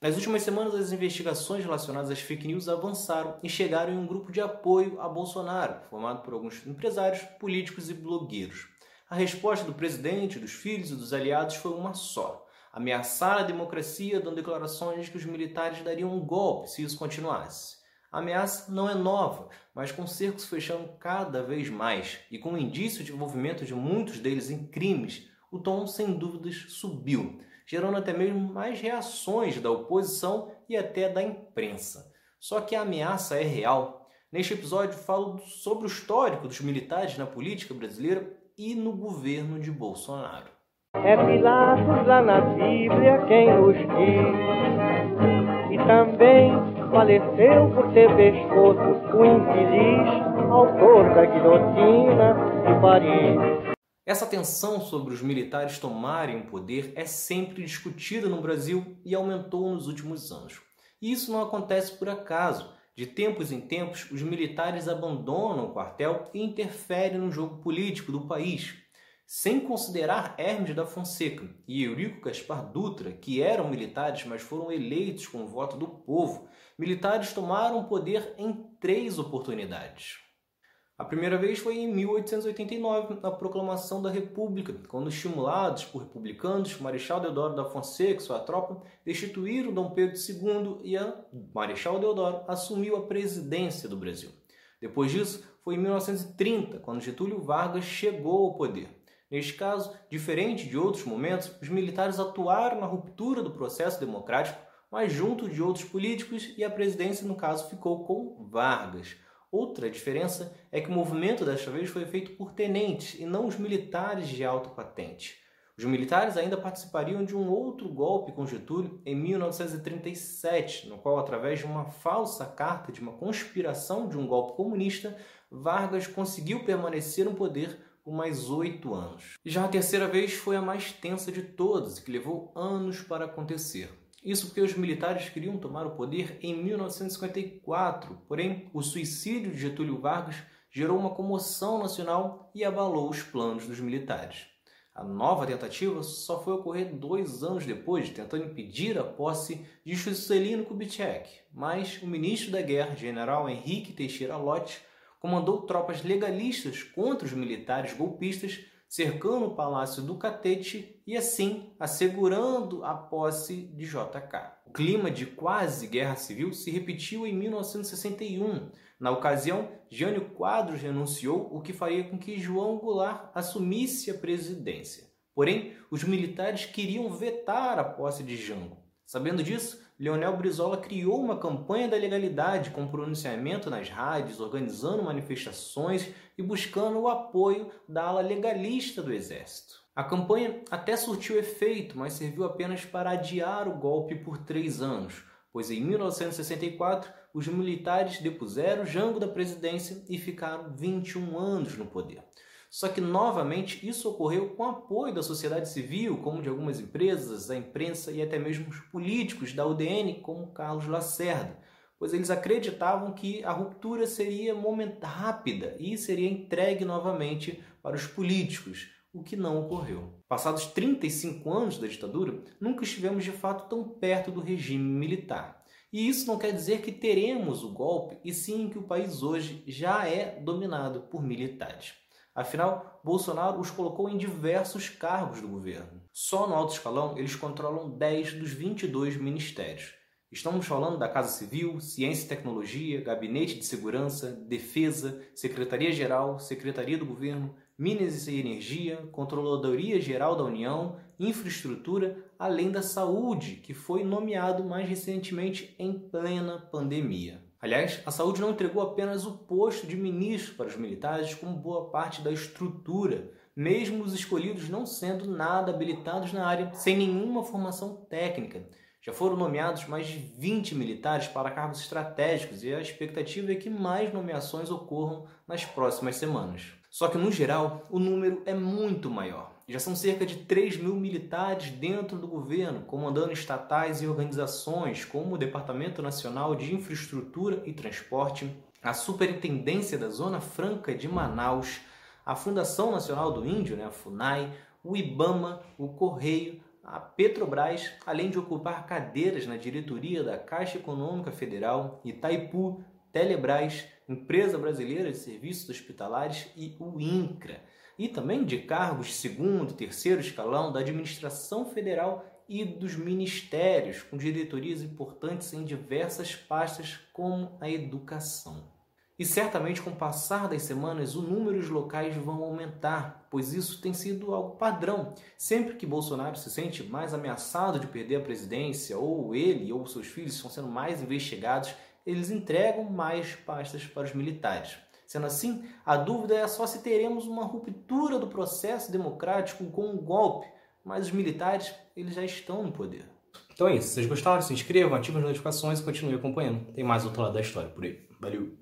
Nas últimas semanas, as investigações relacionadas às fake news avançaram e chegaram em um grupo de apoio a Bolsonaro, formado por alguns empresários, políticos e blogueiros. A resposta do presidente, dos filhos e dos aliados foi uma só: ameaçar a democracia, dando declarações de que os militares dariam um golpe se isso continuasse. A ameaça não é nova, mas com cercos fechando cada vez mais e com o indício de envolvimento de muitos deles em crimes, o tom sem dúvidas subiu, gerando até mesmo mais reações da oposição e até da imprensa. Só que a ameaça é real. Neste episódio falo sobre o histórico dos militares na política brasileira e no governo de Bolsonaro. É Pilatos lá na Bíblia quem nos diz, e também faleceu por ter pescoço o infeliz autor da guilhotina de Paris. Essa tensão sobre os militares tomarem o poder é sempre discutida no Brasil e aumentou nos últimos anos. E isso não acontece por acaso. De tempos em tempos, os militares abandonam o quartel e interferem no jogo político do país. Sem considerar Hermes da Fonseca e Eurico Gaspar Dutra, que eram militares, mas foram eleitos com o voto do povo, militares tomaram o poder em três oportunidades. A primeira vez foi em 1889, na proclamação da República, quando, estimulados por republicanos, Marechal Deodoro da Fonseca e sua tropa destituíram Dom Pedro II e a Marechal Deodoro assumiu a presidência do Brasil. Depois disso, foi em 1930, quando Getúlio Vargas chegou ao poder. Neste caso, diferente de outros momentos, os militares atuaram na ruptura do processo democrático, mas junto de outros políticos e a presidência, no caso, ficou com Vargas. Outra diferença é que o movimento desta vez foi feito por tenentes e não os militares de alta patente. Os militares ainda participariam de um outro golpe com Getúlio em 1937, no qual, através de uma falsa carta de uma conspiração de um golpe comunista, Vargas conseguiu permanecer no poder por mais oito anos. Já a terceira vez foi a mais tensa de todas e que levou anos para acontecer. Isso porque os militares queriam tomar o poder em 1954, porém o suicídio de Getúlio Vargas gerou uma comoção nacional e abalou os planos dos militares. A nova tentativa só foi ocorrer dois anos depois, tentando impedir a posse de Juscelino Kubitschek, mas o ministro da Guerra, general Henrique Teixeira Lott, comandou tropas legalistas contra os militares golpistas, cercando o palácio do Catete e assim assegurando a posse de JK. O clima de quase guerra civil se repetiu em 1961. Na ocasião, Jânio Quadros renunciou, o que faria com que João Goulart assumisse a presidência. Porém, os militares queriam vetar a posse de Jango. Sabendo disso, Leonel Brizola criou uma campanha da legalidade com pronunciamento nas rádios, organizando manifestações e buscando o apoio da ala legalista do Exército. A campanha até surtiu efeito, mas serviu apenas para adiar o golpe por três anos, pois em 1964 os militares depuseram Jango da presidência e ficaram 21 anos no poder. Só que, novamente, isso ocorreu com apoio da sociedade civil, como de algumas empresas, da imprensa e até mesmo os políticos da UDN, como Carlos Lacerda, pois eles acreditavam que a ruptura seria rápida e seria entregue novamente para os políticos, o que não ocorreu. Passados 35 anos da ditadura, nunca estivemos de fato tão perto do regime militar. E isso não quer dizer que teremos o golpe, e sim que o país hoje já é dominado por militares. Afinal, Bolsonaro os colocou em diversos cargos do governo. Só no alto escalão eles controlam 10 dos 22 ministérios. Estamos falando da Casa Civil, Ciência e Tecnologia, Gabinete de Segurança, Defesa, Secretaria-Geral, Secretaria do Governo, Minas e Energia, Controladoria Geral da União, Infraestrutura, além da Saúde, que foi nomeado mais recentemente em plena pandemia. Aliás, a saúde não entregou apenas o posto de ministro para os militares, como boa parte da estrutura, mesmo os escolhidos não sendo nada habilitados na área, sem nenhuma formação técnica. Já foram nomeados mais de 20 militares para cargos estratégicos e a expectativa é que mais nomeações ocorram nas próximas semanas. Só que, no geral, o número é muito maior. Já são cerca de 3 mil militares dentro do governo, comandando estatais e organizações como o Departamento Nacional de Infraestrutura e Transporte, a Superintendência da Zona Franca de Manaus, a Fundação Nacional do Índio, né, a FUNAI, o IBAMA, o Correio, a Petrobras, além de ocupar cadeiras na diretoria da Caixa Econômica Federal, Itaipu, Telebrás, Empresa Brasileira de Serviços Hospitalares e o INCRA, e também de cargos segundo e terceiro escalão da administração federal e dos ministérios, com diretorias importantes em diversas pastas, como a educação. E certamente, com o passar das semanas, o número de locais vão aumentar, pois isso tem sido algo padrão. Sempre que Bolsonaro se sente mais ameaçado de perder a presidência, ou ele ou seus filhos estão sendo mais investigados, eles entregam mais pastas para os militares. Sendo assim, a dúvida é só se teremos uma ruptura do processo democrático com um golpe, mas os militares eles já estão no poder. Então é isso. Se vocês gostaram, se inscrevam, ativem as notificações e continuem acompanhando. Tem mais outro lado da história por aí. Valeu!